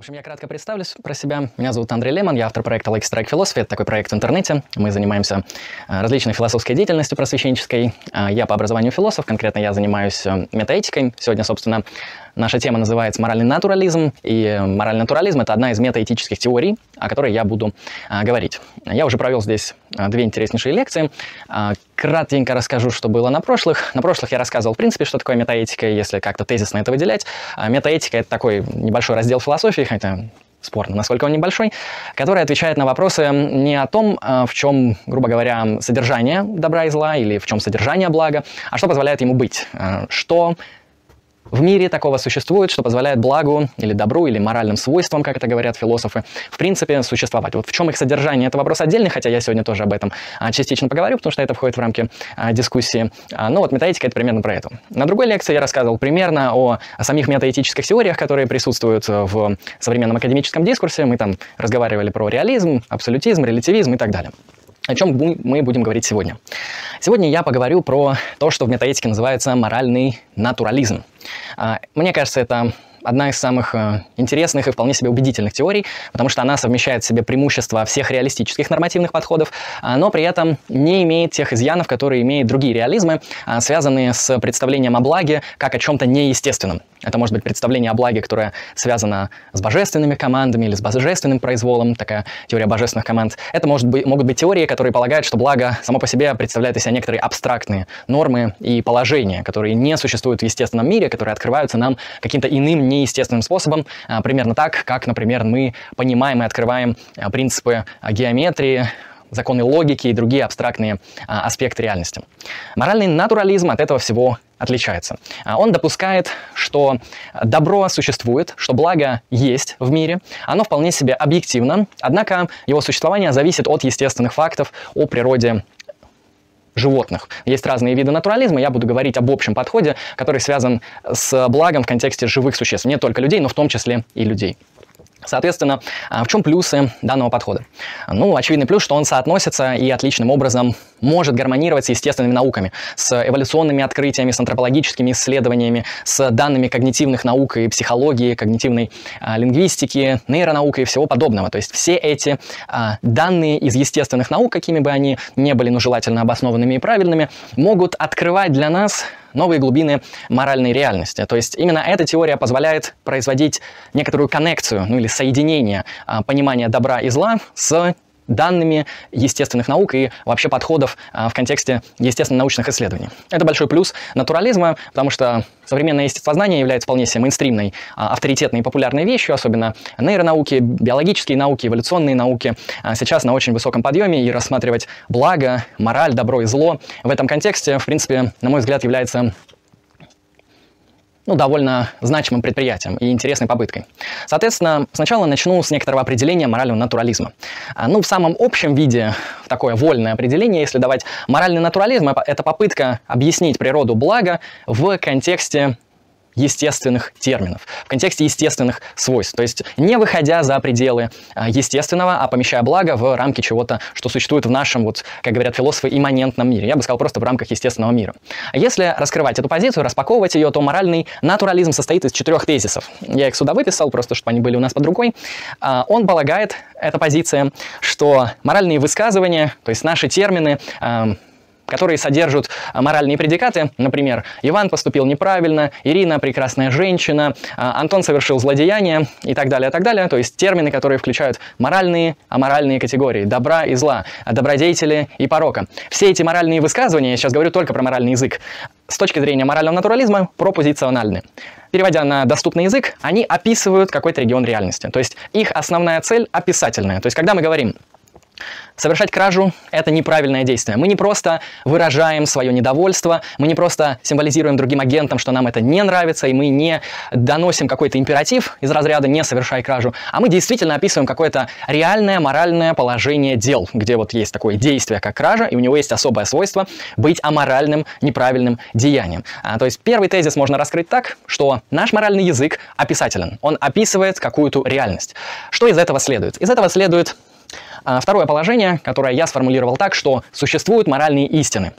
В общем, я кратко представлюсь про себя. Меня зовут Андрей Лемон, я автор проекта Like Strike Philosophy. Это такой проект в интернете. Мы занимаемся э, различной философской деятельностью просвещенческой. Э, я по образованию философ, конкретно я занимаюсь э, метаэтикой. Сегодня, собственно, наша тема называется «Моральный натурализм». И моральный натурализм — это одна из метаэтических теорий, о которой я буду говорить. Я уже провел здесь две интереснейшие лекции. Кратенько расскажу, что было на прошлых. На прошлых я рассказывал, в принципе, что такое метаэтика, если как-то тезисно это выделять. Метаэтика — это такой небольшой раздел философии, хотя спорно, насколько он небольшой, который отвечает на вопросы не о том, э, в чем, грубо говоря, содержание добра и зла, или в чем содержание блага, а что позволяет ему быть, э, что в мире такого существует, что позволяет благу или добру, или моральным свойствам, как это говорят философы, в принципе, существовать. Вот в чем их содержание, это вопрос отдельный, хотя я сегодня тоже об этом а, частично поговорю, потому что это входит в рамки а, дискуссии. А, ну вот метаэтика — это примерно про это. На другой лекции я рассказывал примерно о, о самих метаэтических теориях, которые присутствуют в современном академическом дискурсе. Мы там разговаривали про реализм, абсолютизм, релятивизм и так далее. О чем мы будем говорить сегодня? Сегодня я поговорю про то, что в метаэтике называется моральный натурализм. А, мне кажется, это одна из самых э, интересных и вполне себе убедительных теорий, потому что она совмещает в себе преимущества всех реалистических нормативных подходов, а, но при этом не имеет тех изъянов, которые имеют другие реализмы, а, связанные с представлением о благе как о чем-то неестественном. Это может быть представление о благе, которое связано с божественными командами или с божественным произволом, такая теория божественных команд. Это может быть, могут быть теории, которые полагают, что благо само по себе представляет из себя некоторые абстрактные нормы и положения, которые не существуют в естественном мире, которые открываются нам каким-то иным неестественным способом, а, примерно так, как, например, мы понимаем и открываем а, принципы геометрии, законы логики и другие абстрактные а, аспекты реальности. Моральный натурализм от этого всего отличается. А, он допускает, что добро существует, что благо есть в мире, оно вполне себе объективно, однако его существование зависит от естественных фактов о природе животных. Есть разные виды натурализма, я буду говорить об общем подходе, который связан с благом в контексте живых существ, не только людей, но в том числе и людей. Соответственно, а, в чем плюсы данного подхода? Ну, очевидный плюс, что он соотносится и отличным образом может гармонировать с естественными науками, с эволюционными открытиями, с антропологическими исследованиями, с данными когнитивных наук и психологии, когнитивной а, лингвистики, нейронауки и всего подобного. То есть все эти а, данные из естественных наук, какими бы они ни были, но желательно обоснованными и правильными, могут открывать для нас новые глубины моральной реальности. То есть именно эта теория позволяет производить некоторую коннекцию, ну или соединение а, понимания добра и зла с данными естественных наук и вообще подходов а, в контексте естественно-научных исследований. Это большой плюс натурализма, потому что современное естествознание является вполне себе мейнстримной, а, авторитетной и популярной вещью, особенно нейронауки, биологические науки, эволюционные науки а, сейчас на очень высоком подъеме, и рассматривать благо, мораль, добро и зло в этом контексте, в принципе, на мой взгляд, является ну, довольно значимым предприятием и интересной попыткой. Соответственно, сначала начну с некоторого определения морального натурализма. А, ну, в самом общем виде, такое вольное определение, если давать, моральный натурализм – это попытка объяснить природу блага в контексте естественных терминов, в контексте естественных свойств. То есть не выходя за пределы а, естественного, а помещая благо в рамки чего-то, что существует в нашем, вот, как говорят философы, имманентном мире. Я бы сказал, просто в рамках естественного мира. А если раскрывать эту позицию, распаковывать ее, то моральный натурализм состоит из четырех тезисов. Я их сюда выписал, просто чтобы они были у нас под рукой. А, он полагает, эта позиция, что моральные высказывания, то есть наши термины, которые содержат а, моральные предикаты. Например, Иван поступил неправильно, Ирина прекрасная женщина, а, Антон совершил злодеяние и так далее, и так далее. То есть термины, которые включают моральные, аморальные категории, добра и зла, добродетели и порока. Все эти моральные высказывания, я сейчас говорю только про моральный язык, с точки зрения морального натурализма пропозициональны. Переводя на доступный язык, они описывают какой-то регион реальности. То есть их основная цель описательная. То есть когда мы говорим Совершать кражу – это неправильное действие. Мы не просто выражаем свое недовольство, мы не просто символизируем другим агентам, что нам это не нравится, и мы не доносим какой-то императив из разряда «не совершай кражу», а мы действительно описываем какое-то реальное моральное положение дел, где вот есть такое действие, как кража, и у него есть особое свойство быть аморальным, неправильным деянием. А, то есть первый тезис можно раскрыть так, что наш моральный язык описателен, он описывает какую-то реальность. Что из этого следует? Из этого следует второе положение, которое я сформулировал так, что существуют моральные истины.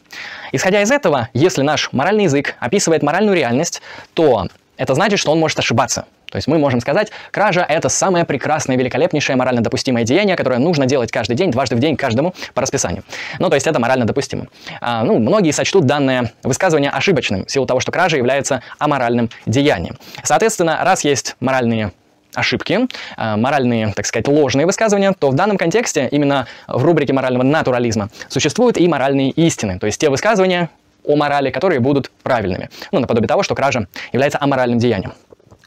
Исходя из этого, если наш моральный язык описывает моральную реальность, то это значит, что он может ошибаться. То есть мы можем сказать, кража – это самое прекрасное, великолепнейшее морально допустимое деяние, которое нужно делать каждый день, дважды в день, каждому по расписанию. Ну, то есть это морально допустимо. А, ну, многие сочтут данное высказывание ошибочным, в силу того, что кража является аморальным деянием. Соответственно, раз есть моральные ошибки, а, моральные, так сказать, ложные высказывания, то в данном контексте, именно в рубрике морального натурализма, существуют и моральные истины, то есть те высказывания о морали, которые будут правильными. Ну, наподобие того, что кража является аморальным деянием.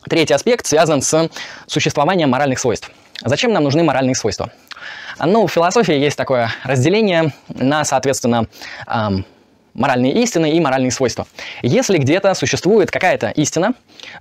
Третий аспект связан с существованием моральных свойств. Зачем нам нужны моральные свойства? Ну, в философии есть такое разделение на, соответственно, эм, моральные истины и моральные свойства. Если где-то существует какая-то истина,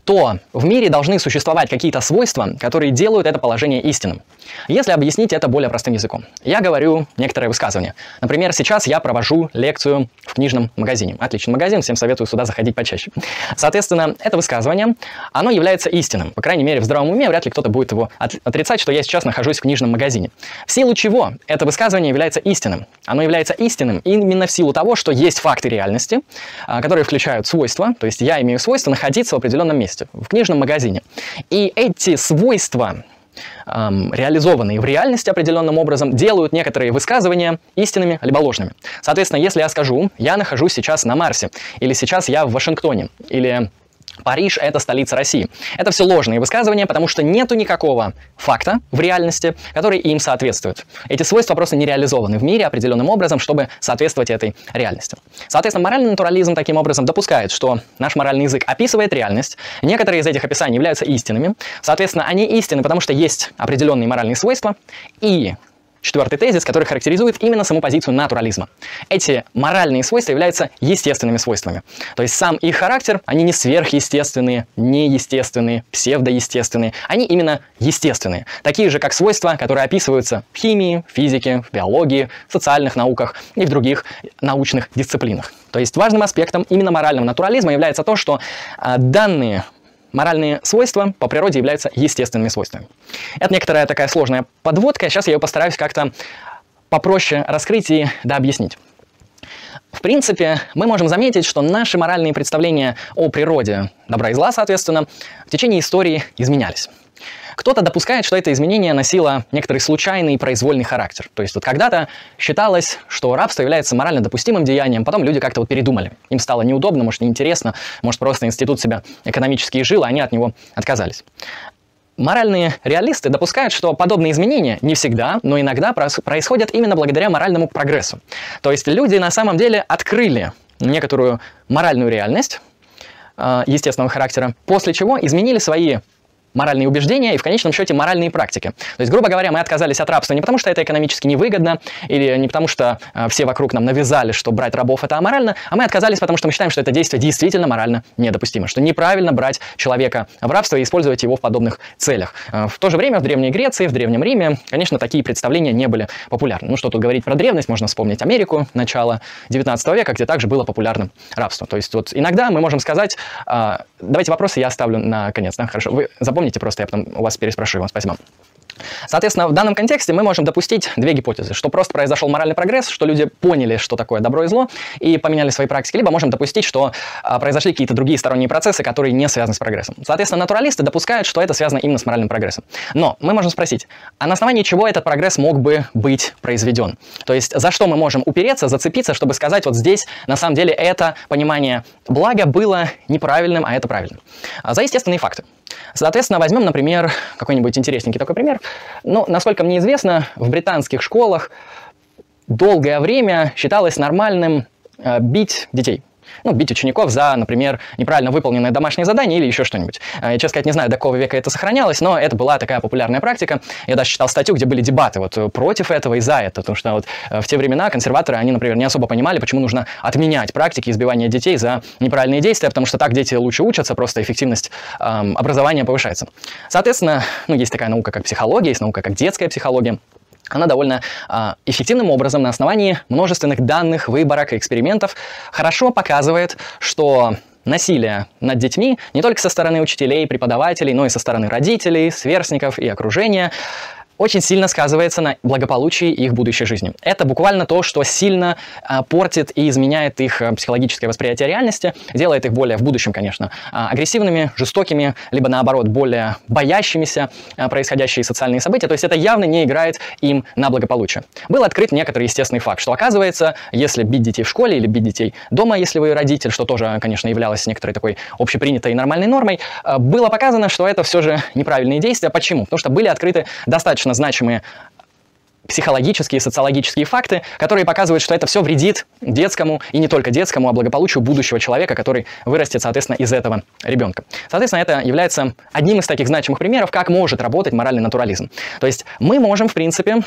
то в мире должны существовать какие-то свойства, которые делают это положение истинным. Если объяснить это более простым языком, я говорю некоторые высказывания. Например, сейчас я провожу лекцию в книжном магазине. Отличный магазин, всем советую сюда заходить почаще. Соответственно, это высказывание, оно является истинным. По крайней мере, в здравом уме вряд ли кто-то будет его отрицать, что я сейчас нахожусь в книжном магазине. В силу чего это высказывание является истинным? Оно является истинным именно в силу того, что есть факты реальности, а, которые включают свойства, то есть я имею свойство находиться в определенном месте, в книжном магазине. И эти свойства, реализованные в реальности определенным образом, делают некоторые высказывания истинными либо ложными. Соответственно, если я скажу, я нахожусь сейчас на Марсе, или сейчас я в Вашингтоне, или Париж – это столица России. Это все ложные высказывания, потому что нету никакого факта в реальности, который им соответствует. Эти свойства просто не реализованы в мире определенным образом, чтобы соответствовать этой реальности. Соответственно, моральный натурализм таким образом допускает, что наш моральный язык описывает реальность, некоторые из этих описаний являются истинными, соответственно, они истинны, потому что есть определенные моральные свойства, и Четвертый тезис, который характеризует именно саму позицию натурализма. Эти моральные свойства являются естественными свойствами. То есть сам их характер, они не сверхъестественные, неестественные, псевдоестественные. Они именно естественные. Такие же, как свойства, которые описываются в химии, физике, в биологии, в социальных науках и в других научных дисциплинах. То есть важным аспектом именно морального натурализма является то, что э, данные Моральные свойства по природе являются естественными свойствами. Это некоторая такая сложная подводка, сейчас я ее постараюсь как-то попроще раскрыть и да, объяснить. В принципе, мы можем заметить, что наши моральные представления о природе добра и зла, соответственно, в течение истории изменялись. Кто-то допускает, что это изменение носило некоторый случайный и произвольный характер. То есть вот когда-то считалось, что рабство является морально допустимым деянием, потом люди как-то вот передумали. Им стало неудобно, может, неинтересно, может, просто институт себя экономически жил, а они от него отказались. Моральные реалисты допускают, что подобные изменения не всегда, но иногда происходят именно благодаря моральному прогрессу. То есть люди на самом деле открыли некоторую моральную реальность, э, естественного характера, после чего изменили свои моральные убеждения и в конечном счете моральные практики. То есть, грубо говоря, мы отказались от рабства не потому, что это экономически невыгодно, или не потому, что э, все вокруг нам навязали, что брать рабов это аморально, а мы отказались, потому что мы считаем, что это действие действительно морально недопустимо, что неправильно брать человека в рабство и использовать его в подобных целях. Э, в то же время в Древней Греции, в Древнем Риме, конечно, такие представления не были популярны. Ну что тут говорить про древность, можно вспомнить Америку начала 19 века, где также было популярным рабство. То есть вот иногда мы можем сказать, э, давайте вопросы я оставлю на конец, да? хорошо, вы запомните Запомните просто, я потом у вас переспрошу вам. Спасибо. Соответственно, в данном контексте мы можем допустить две гипотезы, что просто произошел моральный прогресс, что люди поняли, что такое добро и зло, и поменяли свои практики, либо можем допустить, что а, произошли какие-то другие сторонние процессы, которые не связаны с прогрессом. Соответственно, натуралисты допускают, что это связано именно с моральным прогрессом. Но мы можем спросить, а на основании чего этот прогресс мог бы быть произведен? То есть за что мы можем упереться, зацепиться, чтобы сказать, вот здесь на самом деле это понимание блага было неправильным, а это правильным? За естественные факты. Соответственно, возьмем, например, какой-нибудь интересненький такой пример. Ну, насколько мне известно, в британских школах долгое время считалось нормальным э, бить детей ну, бить учеников за, например, неправильно выполненное домашнее задание или еще что-нибудь. Э, я, честно сказать, не знаю, до какого века это сохранялось, но это была такая популярная практика. Я даже читал статью, где были дебаты вот э, против этого и за это, потому что вот э, в те времена консерваторы, они, например, не особо понимали, почему нужно отменять практики избивания детей за неправильные действия, потому что так дети лучше учатся, просто эффективность эм, образования повышается. Соответственно, ну, есть такая наука, как психология, есть наука, как детская психология она довольно э, эффективным образом на основании множественных данных, выборок и экспериментов хорошо показывает, что насилие над детьми не только со стороны учителей, преподавателей, но и со стороны родителей, сверстников и окружения очень сильно сказывается на благополучии их будущей жизни. Это буквально то, что сильно а, портит и изменяет их а, психологическое восприятие реальности, делает их более, в будущем, конечно, а, агрессивными, жестокими, либо наоборот, более боящимися а, происходящие социальные события. То есть это явно не играет им на благополучие. Был открыт некоторый естественный факт, что оказывается, если бить детей в школе или бить детей дома, если вы родитель, что тоже, конечно, являлось некоторой такой общепринятой нормальной нормой, а, было показано, что это все же неправильные действия. Почему? Потому что были открыты достаточно достаточно значимые психологические, социологические факты, которые показывают, что это все вредит детскому, и не только детскому, а благополучию будущего человека, который вырастет, соответственно, из этого ребенка. Соответственно, это является одним из таких значимых примеров, как может работать моральный натурализм. То есть мы можем, в принципе,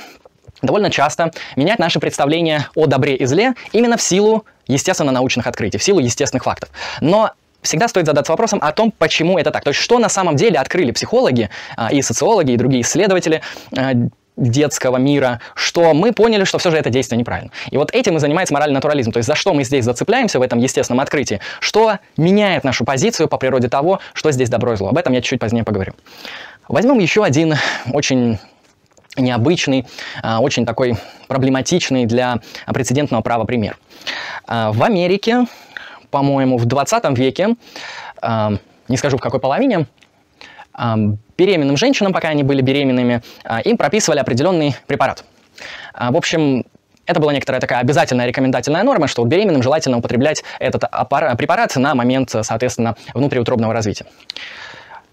довольно часто менять наши представления о добре и зле именно в силу естественно-научных открытий, в силу естественных фактов. Но всегда стоит задаться вопросом о том, почему это так. То есть, что на самом деле открыли психологи а, и социологи, и другие исследователи а, детского мира, что мы поняли, что все же это действие неправильно. И вот этим и занимается моральный натурализм. То есть за что мы здесь зацепляемся в этом естественном открытии, что меняет нашу позицию по природе того, что здесь добро и зло. Об этом я чуть-чуть позднее поговорю. Возьмем еще один очень необычный, а, очень такой проблематичный для прецедентного права пример. В Америке по-моему, в 20 веке, э, не скажу в какой половине, э, беременным женщинам, пока они были беременными, э, им прописывали определенный препарат. Э, в общем, это была некоторая такая обязательная рекомендательная норма, что беременным желательно употреблять этот препарат на момент, соответственно, внутриутробного развития.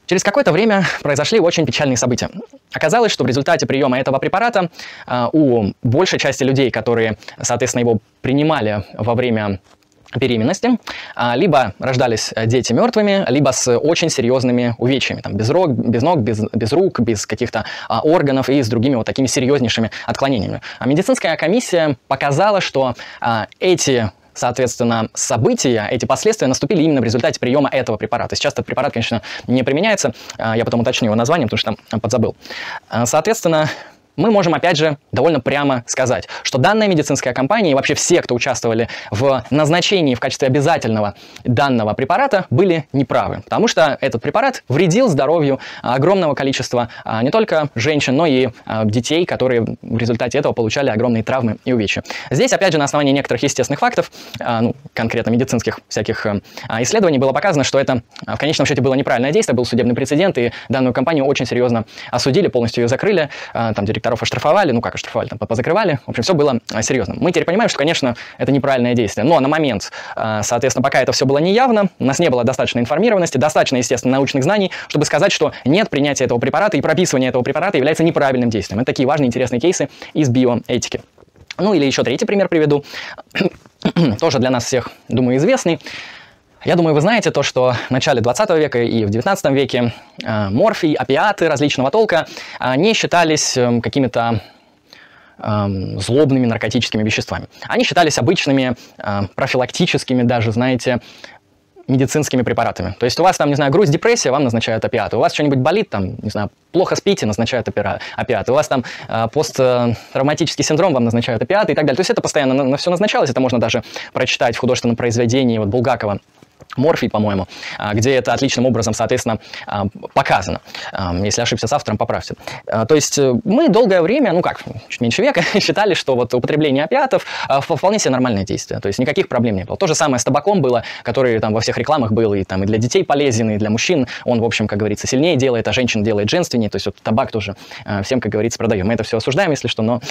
Через какое-то время произошли очень печальные события. Оказалось, что в результате приема этого препарата э, у большей части людей, которые, соответственно, его принимали во время беременности, а, либо рождались э, дети мертвыми, либо с очень серьезными увечьями, там, без, рог, без ног, без, без рук, без каких-то а, органов и с другими вот такими серьезнейшими отклонениями. А медицинская комиссия показала, что а, эти соответственно, события, эти последствия наступили именно в результате приема этого препарата. Сейчас этот препарат, конечно, не применяется, а, я потом уточню его название, потому что там подзабыл. Соответственно, мы можем, опять же, довольно прямо сказать, что данная медицинская компания и вообще все, кто участвовали в назначении в качестве обязательного данного препарата, были неправы, потому что этот препарат вредил здоровью огромного количества а, не только женщин, но и а, детей, которые в результате этого получали огромные травмы и увечья. Здесь, опять же, на основании некоторых естественных фактов, а, ну, конкретно медицинских всяких исследований, было показано, что это в конечном счете было неправильное действие, был судебный прецедент, и данную компанию очень серьезно осудили, полностью ее закрыли, там директоров оштрафовали, ну как оштрафовали, там позакрывали, в общем, все было а, серьезно. Мы теперь понимаем, что, конечно, это неправильное действие, но на момент, а, соответственно, пока это все было неявно, у нас не было достаточной информированности, достаточно, естественно, научных знаний, чтобы сказать, что нет, принятия этого препарата и прописывание этого препарата является неправильным действием. Это такие важные, интересные кейсы из биоэтики. Ну или еще третий пример приведу, тоже для нас всех, думаю, известный. Я думаю, вы знаете то, что в начале 20 века и в 19 веке э, морфий, опиаты различного толка не считались э, какими-то э, злобными наркотическими веществами. Они считались обычными, профилактическими даже, знаете, медицинскими препаратами. То есть у вас там, не знаю, грусть, депрессия, вам назначают опиаты. У вас что-нибудь болит, там, не знаю, плохо спите, назначают опиаты. У вас там э, посттравматический синдром, вам назначают опиаты и так далее. То есть это постоянно на, на все назначалось. Это можно даже прочитать в художественном произведении вот Булгакова Морфий, по-моему, а, где это отличным образом, соответственно, а, показано. А, если ошибся с автором, поправьте. То есть э, мы долгое время, ну как, чуть меньше века, считали, что вот употребление опиатов вполне себе нормальное действие. То есть никаких проблем не было. То же самое с табаком было, который там во всех рекламах был и там и для детей полезен, и для мужчин. Он, в общем, как говорится, сильнее делает, а женщин делает женственнее. То есть вот табак тоже всем, как говорится, продаем. Мы это все осуждаем, если что, но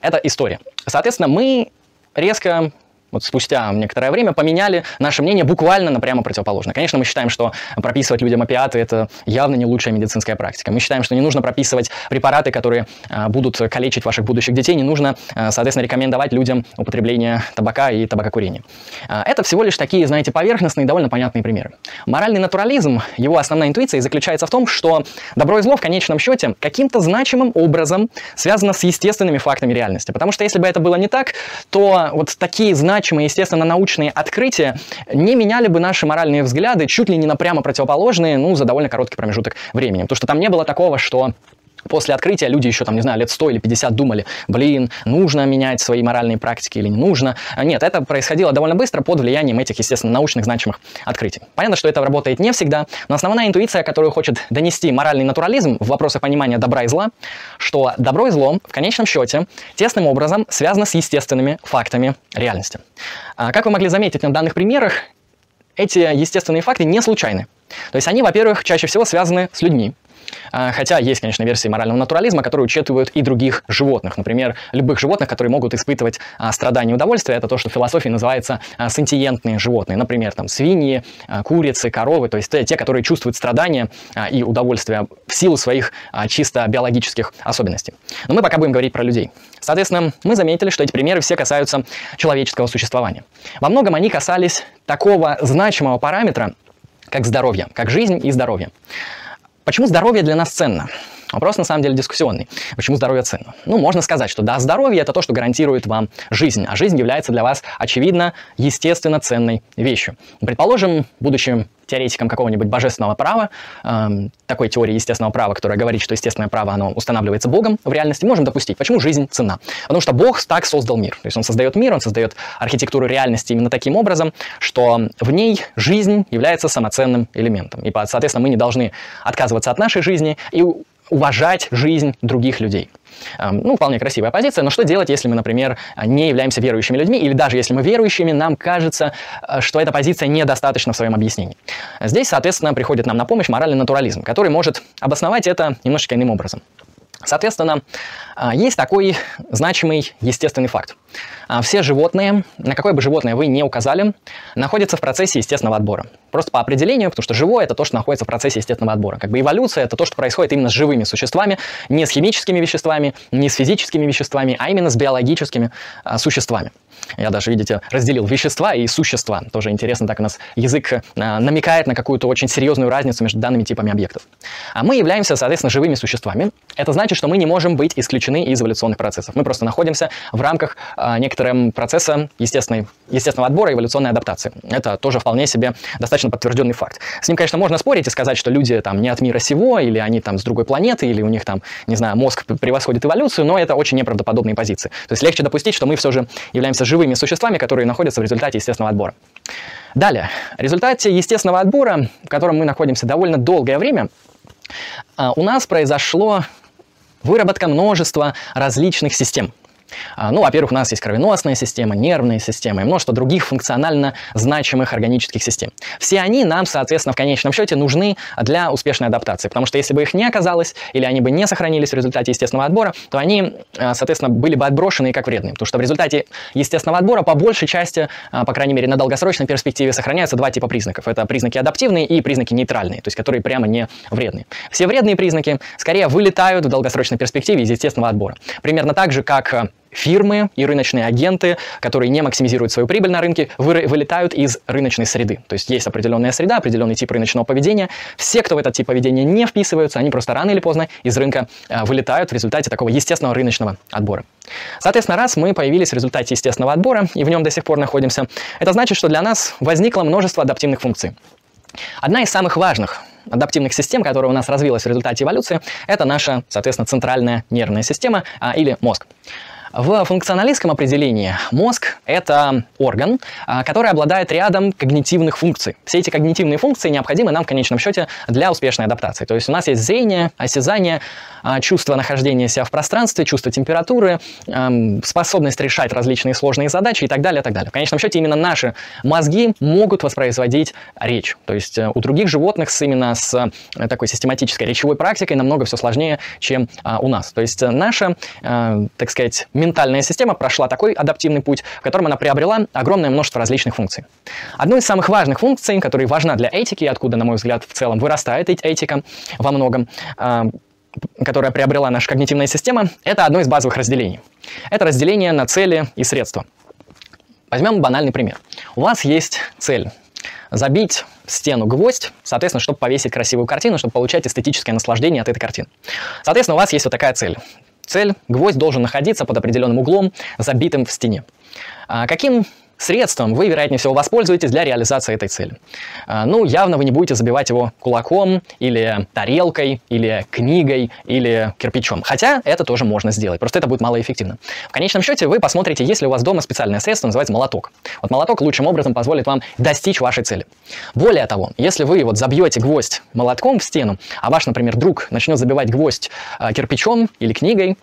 это история. Соответственно, мы резко вот спустя некоторое время поменяли наше мнение буквально на прямо противоположное. Конечно, мы считаем, что прописывать людям опиаты – это явно не лучшая медицинская практика. Мы считаем, что не нужно прописывать препараты, которые а, будут калечить ваших будущих детей, не нужно, а, соответственно, рекомендовать людям употребление табака и табакокурения. А, это всего лишь такие, знаете, поверхностные, довольно понятные примеры. Моральный натурализм, его основная интуиция заключается в том, что добро и зло в конечном счете каким-то значимым образом связано с естественными фактами реальности. Потому что если бы это было не так, то вот такие значимые значимые, естественно, научные открытия не меняли бы наши моральные взгляды чуть ли не на прямо противоположные, ну, за довольно короткий промежуток времени. Потому что там не было такого, что После открытия люди еще, там, не знаю, лет 100 или 50 думали, блин, нужно менять свои моральные практики или не нужно. Нет, это происходило довольно быстро под влиянием этих, естественно, научных значимых открытий. Понятно, что это работает не всегда, но основная интуиция, которую хочет донести моральный натурализм в вопросах понимания добра и зла, что добро и зло в конечном счете тесным образом связано с естественными фактами реальности. А как вы могли заметить на данных примерах, эти естественные факты не случайны. То есть они, во-первых, чаще всего связаны с людьми, хотя есть, конечно, версии морального натурализма, которые учитывают и других животных. Например, любых животных, которые могут испытывать а, страдания и удовольствие. Это то, что в философии называется а, сентиентные животные. Например, там свиньи, курицы, коровы. То есть те, которые чувствуют страдания и удовольствие в силу своих чисто биологических особенностей. Но мы пока будем говорить про людей. Соответственно, мы заметили, что эти примеры все касаются человеческого существования. Во многом они касались такого значимого параметра, как здоровье, как жизнь и здоровье. Почему здоровье для нас ценно? Вопрос на самом деле дискуссионный. Почему здоровье ценно? Ну, можно сказать, что да, здоровье это то, что гарантирует вам жизнь, а жизнь является для вас, очевидно, естественно ценной вещью. Предположим, будучи теоретиком какого-нибудь божественного права, э, такой теории естественного права, которая говорит, что естественное право, оно устанавливается Богом в реальности, можем допустить. Почему жизнь цена? Потому что Бог так создал мир. То есть он создает мир, он создает архитектуру реальности именно таким образом, что в ней жизнь является самоценным элементом. И, соответственно, мы не должны отказываться от нашей жизни и уважать жизнь других людей. Ну, вполне красивая позиция, но что делать, если мы, например, не являемся верующими людьми, или даже если мы верующими, нам кажется, э, что эта позиция недостаточна в своем объяснении. Здесь, соответственно, приходит нам на помощь моральный натурализм, который может обосновать это немножечко иным образом. Соответственно, э, есть такой значимый естественный факт. А, все животные, на какое бы животное вы не указали, находятся в процессе естественного отбора. Просто по определению, потому что живое – это то, что находится в процессе естественного отбора. Как бы эволюция – это то, что происходит именно с живыми существами, не с химическими веществами, не с физическими веществами, а именно с биологическими а, существами. Я даже, видите, разделил вещества и существа. Тоже интересно, так у нас язык а, намекает на какую-то очень серьезную разницу между данными типами объектов. А мы являемся, соответственно, живыми существами. Это значит, что мы не можем быть исключены из эволюционных процессов. Мы просто находимся в рамках а, некоторым процесса естественной, естественного отбора эволюционной адаптации. Это тоже вполне себе достаточно подтвержденный факт. С ним, конечно, можно спорить и сказать, что люди там не от мира сего, или они там с другой планеты, или у них там, не знаю, мозг превосходит эволюцию, но это очень неправдоподобные позиции. То есть легче допустить, что мы все же являемся живыми существами, которые находятся в результате естественного отбора. Далее, в результате естественного отбора, в котором мы находимся довольно долгое время, а, у нас произошло выработка множества различных систем – а, ну, во-первых, у нас есть кровеносная система, нервная система и множество других функционально значимых органических систем. Все они нам, соответственно, в конечном счете нужны для успешной адаптации, потому что если бы их не оказалось, или они бы не сохранились в результате естественного отбора, то они, а, соответственно, были бы отброшены как вредные, потому что в результате естественного отбора по большей части, а, по крайней мере, на долгосрочной перспективе сохраняются два типа признаков. Это признаки адаптивные и признаки нейтральные, то есть которые прямо не вредные. Все вредные признаки скорее вылетают в долгосрочной перспективе из естественного отбора. Примерно так же, как фирмы и рыночные агенты, которые не максимизируют свою прибыль на рынке, вы, вылетают из рыночной среды. То есть есть определенная среда, определенный тип рыночного поведения. Все, кто в этот тип поведения не вписываются, они просто рано или поздно из рынка э, вылетают в результате такого естественного рыночного отбора. Соответственно, раз мы появились в результате естественного отбора и в нем до сих пор находимся, это значит, что для нас возникло множество адаптивных функций. Одна из самых важных адаптивных систем, которая у нас развилась в результате эволюции, это наша, соответственно, центральная нервная система а, или мозг. В функционалистском определении мозг – это орган, а, который обладает рядом когнитивных функций. Все эти когнитивные функции необходимы нам в конечном счете для успешной адаптации. То есть у нас есть зрение, осязание, а, чувство нахождения себя в пространстве, чувство температуры, способность решать различные сложные задачи и так далее, и так далее. В конечном счете именно наши мозги могут воспроизводить речь. То есть э, у других животных с, именно с э, такой систематической речевой практикой намного все сложнее, чем а, у нас. То есть э, наша, так сказать, ментальная система прошла такой адаптивный путь, в котором она приобрела огромное множество различных функций. Одной из самых важных функций, которая важна для этики, откуда, на мой взгляд, в целом вырастает этика во многом, а, которая приобрела наша когнитивная система, это одно из базовых разделений. Это разделение на цели и средства. Возьмем банальный пример. У вас есть цель забить в стену гвоздь, соответственно, чтобы повесить красивую картину, чтобы получать эстетическое наслаждение от этой картины. Соответственно, у вас есть вот такая цель. Цель – гвоздь должен находиться под определенным углом, забитым в стене. А каким средством вы, вероятнее всего, воспользуетесь для реализации этой цели. А, ну, явно вы не будете забивать его кулаком, или тарелкой, или книгой, или кирпичом. Хотя это тоже можно сделать, просто это будет малоэффективно. В конечном счете вы посмотрите, есть ли у вас дома специальное средство, называется молоток. Вот молоток лучшим образом позволит вам достичь вашей цели. Более того, если вы вот забьете гвоздь молотком в стену, а ваш, например, друг начнет забивать гвоздь э, кирпичом или книгой,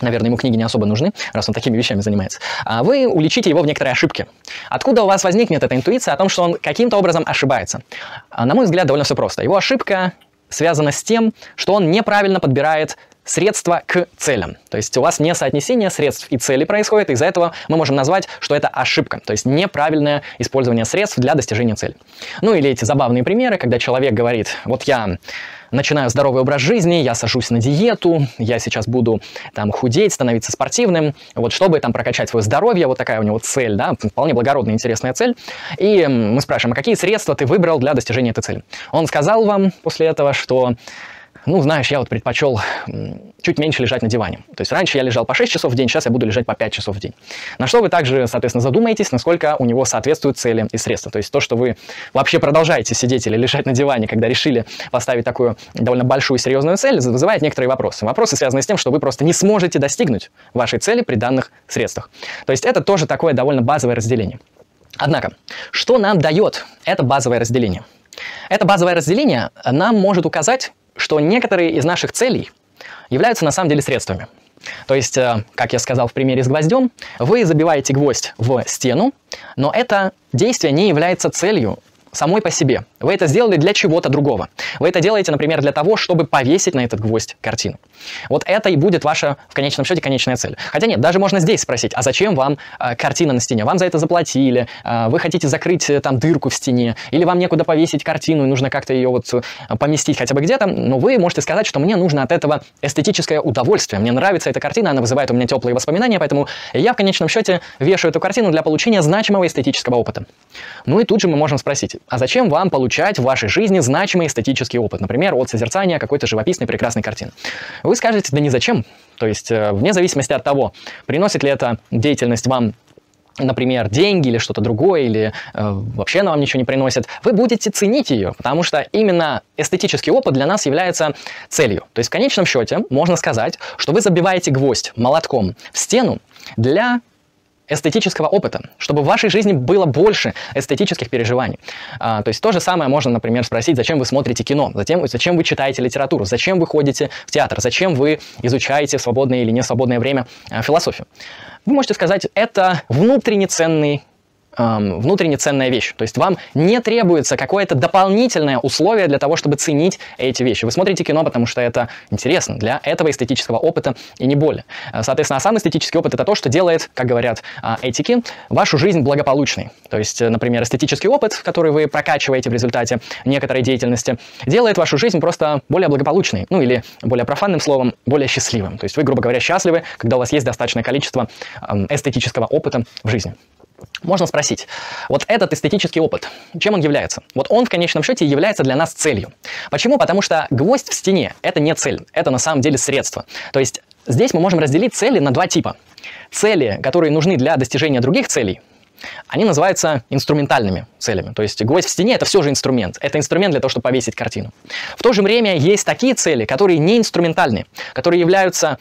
наверное, ему книги не особо нужны, раз он такими вещами занимается, а вы уличите его в некоторой ошибке. Откуда у вас возникнет эта интуиция о том, что он каким-то образом ошибается? А, на мой взгляд, довольно все просто. Его ошибка связана с тем, что он неправильно подбирает средства к целям. То есть у вас не соотнесение средств и целей происходит, из-за этого мы можем назвать, что это ошибка, то есть неправильное использование средств для достижения цели. Ну или эти забавные примеры, когда человек говорит, вот я начинаю здоровый образ жизни, я сажусь на диету, я сейчас буду там худеть, становиться спортивным, вот чтобы там прокачать свое здоровье, вот такая у него цель, да, вполне благородная, интересная цель. И мы спрашиваем, а какие средства ты выбрал для достижения этой цели? Он сказал вам после этого, что ну, знаешь, я вот предпочел чуть меньше лежать на диване. То есть раньше я лежал по 6 часов в день, сейчас я буду лежать по 5 часов в день. На что вы также, соответственно, задумаетесь, насколько у него соответствуют цели и средства. То есть то, что вы вообще продолжаете сидеть или лежать на диване, когда решили поставить такую довольно большую серьезную цель, вызывает некоторые вопросы. Вопросы связаны с тем, что вы просто не сможете достигнуть вашей цели при данных средствах. То есть это тоже такое довольно базовое разделение. Однако, что нам дает это базовое разделение? Это базовое разделение нам может указать, что некоторые из наших целей являются на самом деле средствами. То есть, э, как я сказал в примере с гвоздем, вы забиваете гвоздь в стену, но это действие не является целью самой по себе. Вы это сделали для чего-то другого. Вы это делаете, например, для того, чтобы повесить на этот гвоздь картину. Вот это и будет ваша, в конечном счете, конечная цель. Хотя нет, даже можно здесь спросить, а зачем вам э, картина на стене? Вам за это заплатили, э, вы хотите закрыть э, там дырку в стене, или вам некуда повесить картину, и нужно как-то ее вот э, поместить хотя бы где-то, но вы можете сказать, что мне нужно от этого эстетическое удовольствие. Мне нравится эта картина, она вызывает у меня теплые воспоминания, поэтому я в конечном счете вешаю эту картину для получения значимого эстетического опыта. Ну и тут же мы можем спросить, а зачем вам получать в вашей жизни значимый эстетический опыт, например, от созерцания какой-то живописной прекрасной картины? Вы скажете, да не зачем. То есть, э, вне зависимости от того, приносит ли эта деятельность вам например, деньги или что-то другое, или э, вообще она вам ничего не приносит, вы будете ценить ее, потому что именно эстетический опыт для нас является целью. То есть в конечном счете можно сказать, что вы забиваете гвоздь молотком в стену для эстетического опыта, чтобы в вашей жизни было больше эстетических переживаний. А, то есть то же самое можно, например, спросить, зачем вы смотрите кино, затем, зачем вы читаете литературу, зачем вы ходите в театр, зачем вы изучаете в свободное или не свободное время а, философию. Вы можете сказать, это внутренне ценный эм, внутренне ценная вещь. То есть вам не требуется какое-то дополнительное условие для того, чтобы ценить эти вещи. Вы смотрите кино, потому что это интересно для этого эстетического опыта и не более. Э, соответственно, а сам эстетический опыт это то, что делает, как говорят а, этики, вашу жизнь благополучной. То есть, э, например, эстетический опыт, который вы прокачиваете в результате некоторой деятельности, делает вашу жизнь просто более благополучной, ну или более профанным словом, более счастливым. То есть вы, грубо говоря, счастливы, когда у вас есть достаточное количество эстетического опыта в жизни. Можно спросить, вот этот эстетический опыт, чем он является? Вот он в конечном счете является для нас целью. Почему? Потому что гвоздь в стене – это не цель, это на самом деле средство. То есть здесь мы можем разделить цели на два типа. Цели, которые нужны для достижения других целей, они называются инструментальными целями. То есть гвоздь в стене – это все же инструмент. Это инструмент для того, чтобы повесить картину. В то же время есть такие цели, которые не инструментальны, которые являются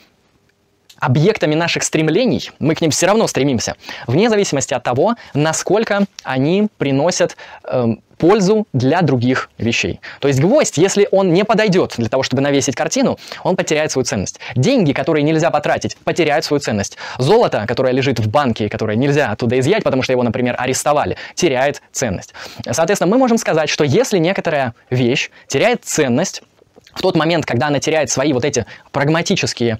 объектами наших стремлений, мы к ним все равно стремимся, вне зависимости от того, насколько они приносят э, пользу для других вещей. То есть гвоздь, если он не подойдет для того, чтобы навесить картину, он потеряет свою ценность. Деньги, которые нельзя потратить, потеряют свою ценность. Золото, которое лежит в банке, которое нельзя оттуда изъять, потому что его, например, арестовали, теряет ценность. Соответственно, мы можем сказать, что если некоторая вещь теряет ценность, в тот момент, когда она теряет свои вот эти прагматические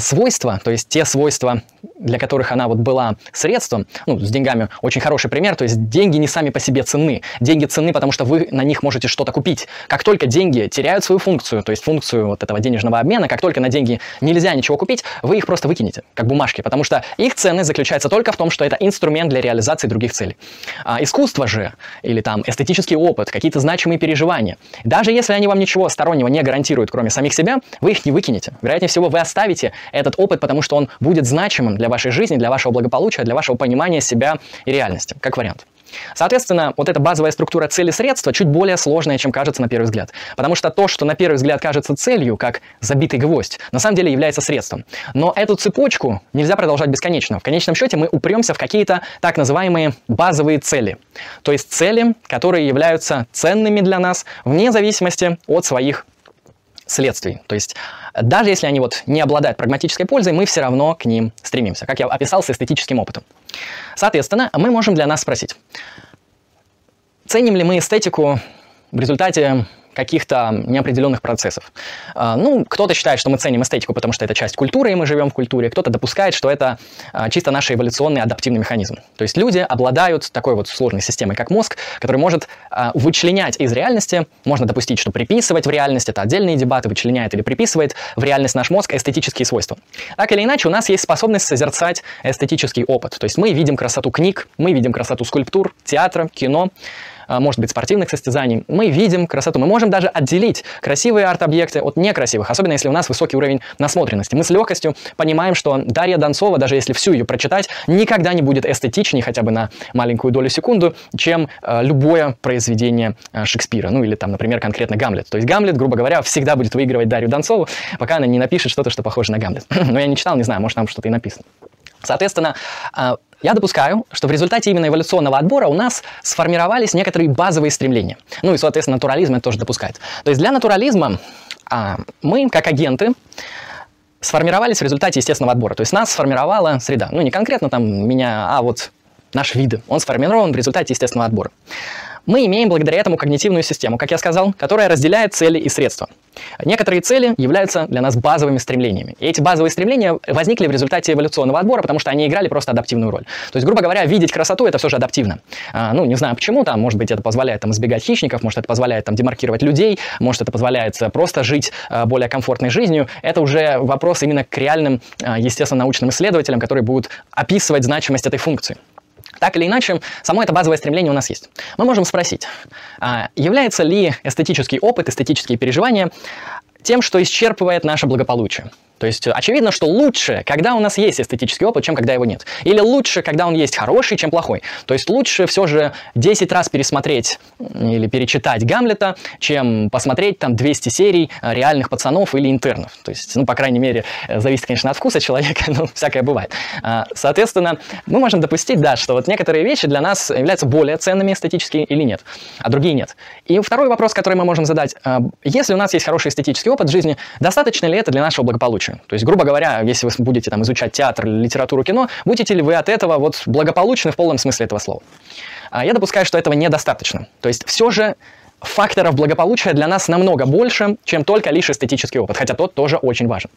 свойства, то есть те свойства, для которых она вот была средством, ну, с деньгами очень хороший пример, то есть деньги не сами по себе ценны. Деньги ценны, потому что вы на них можете что-то купить. Как только деньги теряют свою функцию, то есть функцию вот этого денежного обмена, как только на деньги нельзя ничего купить, вы их просто выкинете, как бумажки, потому что их ценность заключается только в том, что это инструмент для реализации других целей. А искусство же, или там эстетический опыт, какие-то значимые переживания, даже если они вам ничего стороннего не гарантируют, кроме самих себя, вы их не выкинете. Вероятнее всего, вы оставите этот опыт, потому что он будет значимым для вашей жизни, для вашего благополучия, для вашего понимания себя и реальности, как вариант. Соответственно, вот эта базовая структура цели-средства чуть более сложная, чем кажется на первый взгляд. Потому что то, что на первый взгляд кажется целью, как забитый гвоздь, на самом деле является средством. Но эту цепочку нельзя продолжать бесконечно. В конечном счете мы упремся в какие-то так называемые базовые цели. То есть цели, которые являются ценными для нас вне зависимости от своих следствий. То есть даже если они вот не обладают прагматической пользой, мы все равно к ним стремимся, как я описал с эстетическим опытом. Соответственно, мы можем для нас спросить, ценим ли мы эстетику в результате каких-то неопределенных процессов. А, ну, кто-то считает, что мы ценим эстетику, потому что это часть культуры, и мы живем в культуре. Кто-то допускает, что это а, чисто наш эволюционный адаптивный механизм. То есть люди обладают такой вот сложной системой, как мозг, который может а, вычленять из реальности, можно допустить, что приписывать в реальность, это отдельные дебаты, вычленяет или приписывает в реальность наш мозг эстетические свойства. Так или иначе, у нас есть способность созерцать эстетический опыт. То есть мы видим красоту книг, мы видим красоту скульптур, театра, кино, может быть, спортивных состязаний, мы видим красоту. Мы можем даже отделить красивые арт-объекты от некрасивых, особенно если у нас высокий уровень насмотренности. Мы с легкостью понимаем, что Дарья Донцова, даже если всю ее прочитать, никогда не будет эстетичнее хотя бы на маленькую долю секунду, чем э, любое произведение э, Шекспира. Ну или там, например, конкретно Гамлет. То есть Гамлет, грубо говоря, всегда будет выигрывать Дарью Донцову, пока она не напишет что-то, что похоже на Гамлет. Но я не читал, не знаю, может там что-то и написано. Соответственно, я допускаю, что в результате именно эволюционного отбора у нас сформировались некоторые базовые стремления. Ну и, соответственно, натурализм это тоже допускает. То есть для натурализма а, мы, как агенты, сформировались в результате естественного отбора. То есть нас сформировала среда. Ну не конкретно там меня, а вот наш вид. Он сформирован в результате естественного отбора мы имеем благодаря этому когнитивную систему, как я сказал, которая разделяет цели и средства. Некоторые цели являются для нас базовыми стремлениями. И эти базовые стремления возникли в результате эволюционного отбора, потому что они играли просто адаптивную роль. То есть, грубо говоря, видеть красоту это все же адаптивно. А, ну, не знаю почему, там, может быть, это позволяет там, избегать хищников, может, это позволяет там, демаркировать людей, может, это позволяет э, просто жить а, более комфортной жизнью. Это уже вопрос именно к реальным, а, естественно, научным исследователям, которые будут описывать значимость этой функции. Так или иначе, само это базовое стремление у нас есть. Мы можем спросить, а, является ли эстетический опыт, эстетические переживания тем, что исчерпывает наше благополучие? То есть очевидно, что лучше, когда у нас есть эстетический опыт, чем когда его нет. Или лучше, когда он есть хороший, чем плохой. То есть лучше все же 10 раз пересмотреть или перечитать Гамлета, чем посмотреть там 200 серий э, реальных пацанов или интернов. То есть, ну, по крайней мере, э, зависит, конечно, от вкуса человека, но всякое бывает. А, соответственно, мы можем допустить, да, что вот некоторые вещи для нас являются более ценными эстетически или нет, а другие нет. И второй вопрос, который мы можем задать, э, если у нас есть хороший эстетический опыт в жизни, достаточно ли это для нашего благополучия? То есть, грубо говоря, если вы будете там изучать театр, литературу, кино, будете ли вы от этого вот благополучны в полном смысле этого слова? А я допускаю, что этого недостаточно. То есть все же факторов благополучия для нас намного больше, чем только лишь эстетический опыт, хотя тот тоже очень важен.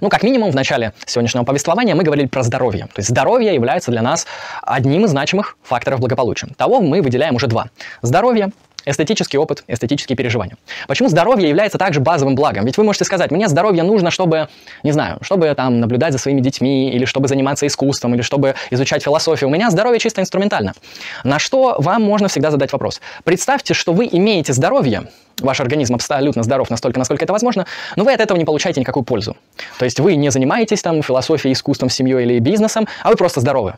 Ну, как минимум, в начале сегодняшнего повествования мы говорили про здоровье. То есть здоровье является для нас одним из значимых факторов благополучия. Того мы выделяем уже два. Здоровье эстетический опыт, эстетические переживания. Почему здоровье является также базовым благом? Ведь вы можете сказать, мне здоровье нужно, чтобы, не знаю, чтобы там наблюдать за своими детьми, или чтобы заниматься искусством, или чтобы изучать философию. У меня здоровье чисто инструментально. На что вам можно всегда задать вопрос. Представьте, что вы имеете здоровье, ваш организм абсолютно здоров настолько, насколько это возможно, но вы от этого не получаете никакую пользу. То есть вы не занимаетесь там философией, искусством, семьей или бизнесом, а вы просто здоровы.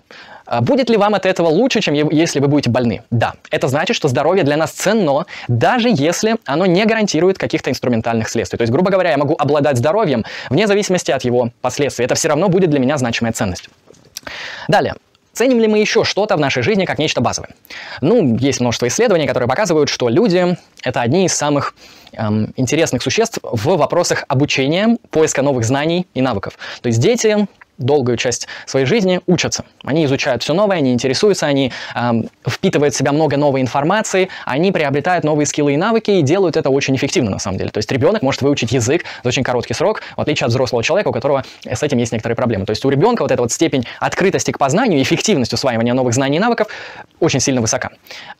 А будет ли вам от этого лучше, чем если вы будете больны? Да. Это значит, что здоровье для нас ценно, даже если оно не гарантирует каких-то инструментальных следствий. То есть, грубо говоря, я могу обладать здоровьем вне зависимости от его последствий. Это все равно будет для меня значимая ценность. Далее. Ценим ли мы еще что-то в нашей жизни как нечто базовое? Ну, есть множество исследований, которые показывают, что люди — это одни из самых эм, интересных существ в вопросах обучения, поиска новых знаний и навыков. То есть дети долгую часть своей жизни учатся. Они изучают все новое, они интересуются, они э, впитывают в себя много новой информации, они приобретают новые скиллы и навыки и делают это очень эффективно на самом деле. То есть ребенок может выучить язык за очень короткий срок, в отличие от взрослого человека, у которого с этим есть некоторые проблемы. То есть у ребенка вот эта вот степень открытости к познанию, эффективность усваивания новых знаний и навыков очень сильно высока.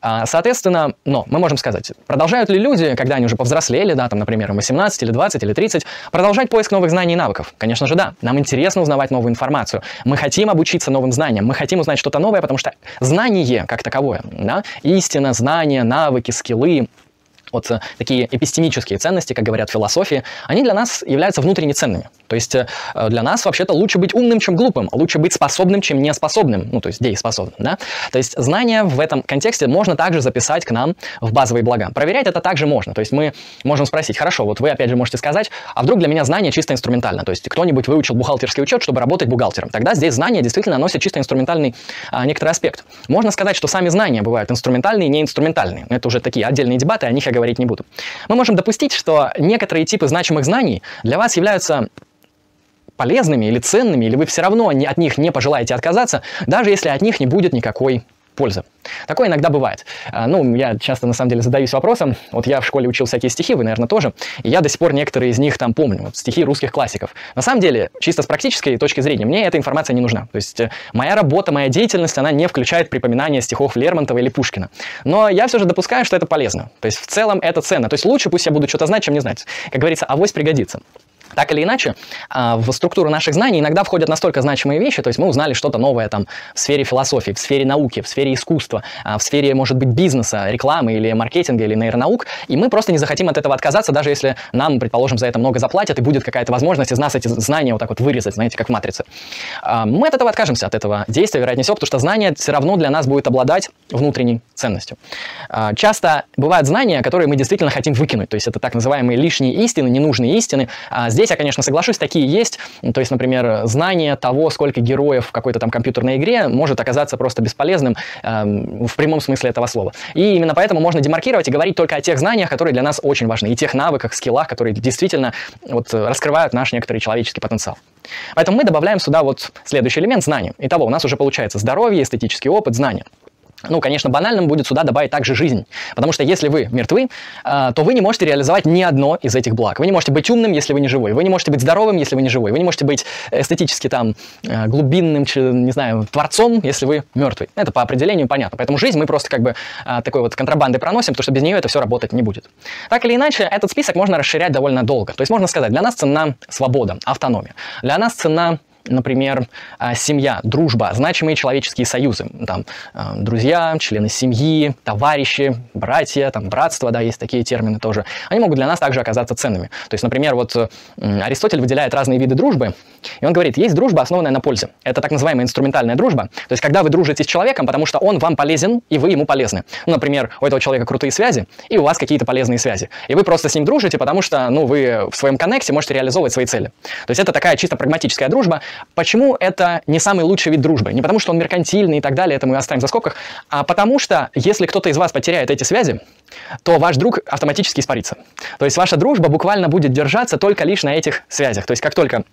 А, соответственно, но мы можем сказать, продолжают ли люди, когда они уже повзрослели, да, там, например, 18 или 20 или 30, продолжать поиск новых знаний и навыков? Конечно же, да. Нам интересно узнавать новые информацию. Мы хотим обучиться новым знаниям, мы хотим узнать что-то новое, потому что знание как таковое, да, истина, знания, навыки, скиллы, вот э, такие эпистемические ценности, как говорят философии, они для нас являются внутренне ценными. То есть э, для нас вообще-то лучше быть умным, чем глупым, лучше быть способным, чем неспособным, ну, то есть дееспособным, да. То есть знания в этом контексте можно также записать к нам в базовые блага. Проверять это также можно. То есть мы можем спросить, хорошо, вот вы опять же можете сказать, а вдруг для меня знание чисто инструментально? То есть кто-нибудь выучил бухгалтерский учет, чтобы работать бухгалтером. Тогда здесь знания действительно носят чисто инструментальный а, некоторый аспект. Можно сказать, что сами знания бывают инструментальные и неинструментальные. Это уже такие отдельные дебаты, о них я говорить не буду. Мы можем допустить, что некоторые типы значимых знаний для вас являются полезными или ценными, или вы все равно от них не пожелаете отказаться, даже если от них не будет никакой пользы. Такое иногда бывает. А, ну, я часто, на самом деле, задаюсь вопросом. Вот я в школе учил всякие стихи, вы, наверное, тоже. И я до сих пор некоторые из них там помню. Вот стихи русских классиков. На самом деле, чисто с практической точки зрения, мне эта информация не нужна. То есть э, моя работа, моя деятельность, она не включает припоминание стихов Лермонтова или Пушкина. Но я все же допускаю, что это полезно. То есть в целом это ценно. То есть лучше пусть я буду что-то знать, чем не знать. Как говорится, авось пригодится. Так или иначе, а, в структуру наших знаний иногда входят настолько значимые вещи, то есть мы узнали что-то новое там в сфере философии, в сфере науки, в сфере искусства, а, в сфере, может быть, бизнеса, рекламы или маркетинга или нейронаук, и мы просто не захотим от этого отказаться, даже если нам, предположим, за это много заплатят, и будет какая-то возможность из нас эти знания вот так вот вырезать, знаете, как в матрице. А, мы от этого откажемся, от этого действия, вероятнее всего, потому что знание все равно для нас будет обладать внутренней ценностью. Часто бывают знания, которые мы действительно хотим выкинуть, то есть это так называемые лишние истины, ненужные истины. Здесь Здесь я, конечно, соглашусь, такие есть. То есть, например, знание того, сколько героев в какой-то там компьютерной игре может оказаться просто бесполезным э, в прямом смысле этого слова. И именно поэтому можно демаркировать и говорить только о тех знаниях, которые для нас очень важны, и тех навыках, скиллах, которые действительно вот, раскрывают наш некоторый человеческий потенциал. Поэтому мы добавляем сюда вот следующий элемент знания. Итого, у нас уже получается здоровье, эстетический опыт, знания. Ну, конечно, банальным будет сюда добавить также жизнь. Потому что если вы мертвы, а, то вы не можете реализовать ни одно из этих благ. Вы не можете быть умным, если вы не живой. Вы не можете быть здоровым, если вы не живой. Вы не можете быть эстетически там э, глубинным, не знаю, творцом, если вы мертвый. Это по определению понятно. Поэтому жизнь мы просто как бы а, такой вот контрабандой проносим, потому что без нее это все работать не будет. Так или иначе, этот список можно расширять довольно долго. То есть можно сказать, для нас цена свобода, автономия. Для нас цена например, а, семья, дружба, значимые человеческие союзы, там, а, друзья, члены семьи, товарищи, братья, там, братство, да, есть такие термины тоже, они могут для нас также оказаться ценными. То есть, например, вот Аристотель выделяет разные виды дружбы, и он говорит, есть дружба, основанная на пользе. Это так называемая инструментальная дружба. То есть, когда вы дружите с человеком, потому что он вам полезен, и вы ему полезны. Ну, например, у этого человека крутые связи, и у вас какие-то полезные связи. И вы просто с ним дружите, потому что, ну, вы в своем коннекте можете реализовывать свои цели. То есть, это такая чисто прагматическая дружба, Почему это не самый лучший вид дружбы? Не потому, что он меркантильный и так далее, это мы оставим за скобках, а потому что, если кто-то из вас потеряет эти связи, то ваш друг автоматически испарится. То есть ваша дружба буквально будет держаться только лишь на этих связях. То есть как только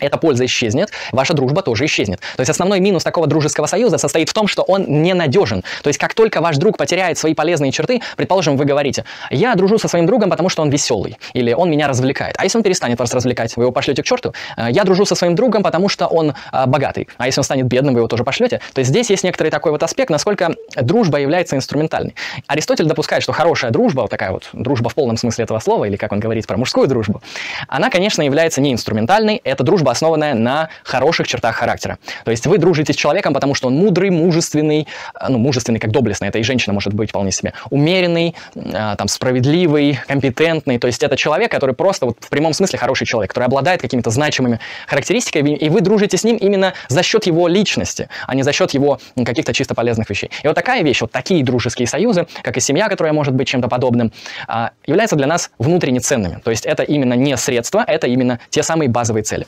эта польза исчезнет, ваша дружба тоже исчезнет. То есть основной минус такого дружеского союза состоит в том, что он ненадежен. То есть как только ваш друг потеряет свои полезные черты, предположим, вы говорите, я дружу со своим другом, потому что он веселый, или он меня развлекает. А если он перестанет вас развлекать, вы его пошлете к черту. «Э, я дружу со своим другом, потому что он а, богатый. А если он станет бедным, вы его тоже пошлете. То есть здесь есть некоторый такой вот аспект, насколько дружба является инструментальной. Аристотель допускает, что хорошая дружба, вот такая вот дружба в полном смысле этого слова, или как он говорит про мужскую дружбу, она, конечно, является не инструментальной. Это дружба дружба, основанная на хороших чертах характера. То есть вы дружите с человеком, потому что он мудрый, мужественный, э, ну, мужественный как доблестный, это и женщина может быть вполне себе, умеренный, э, там, справедливый, компетентный. То есть это человек, который просто вот в прямом смысле хороший человек, который обладает какими-то значимыми характеристиками, и вы дружите с ним именно за счет его личности, а не за счет его каких-то чисто полезных вещей. И вот такая вещь, вот такие дружеские союзы, как и семья, которая может быть чем-то подобным, а, являются для нас внутренне ценными. То есть это именно не средства, это именно те самые базовые цели.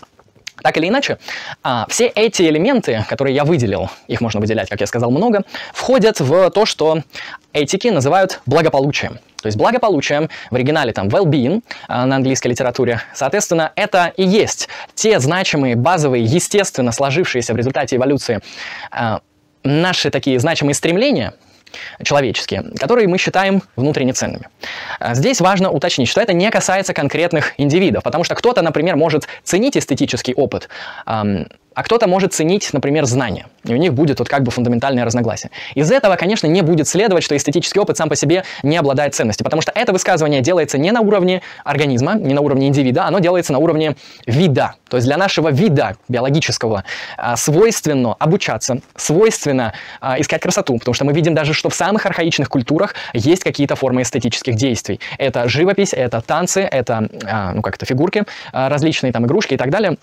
Так или иначе, а, все эти элементы, которые я выделил, их можно выделять, как я сказал, много, входят в то, что этики называют благополучием. То есть благополучием в оригинале там well-being а, на английской литературе. Соответственно, это и есть те значимые, базовые, естественно сложившиеся в результате эволюции а, наши такие значимые стремления – человеческие, которые мы считаем внутренне ценными. А здесь важно уточнить, что это не касается конкретных индивидов, потому что кто-то, например, может ценить эстетический опыт, а кто-то может ценить, например, знания. И у них будет вот как бы фундаментальное разногласие. Из этого, конечно, не будет следовать, что эстетический опыт сам по себе не обладает ценностью, потому что это высказывание делается не на уровне организма, не на уровне индивида, оно делается на уровне вида. То есть для нашего вида биологического а, свойственно обучаться, свойственно а, искать красоту, потому что мы видим даже, что в самых архаичных культурах есть какие-то формы эстетических действий. Это живопись, это танцы, это, а, ну как-то фигурки различные, там игрушки и так далее.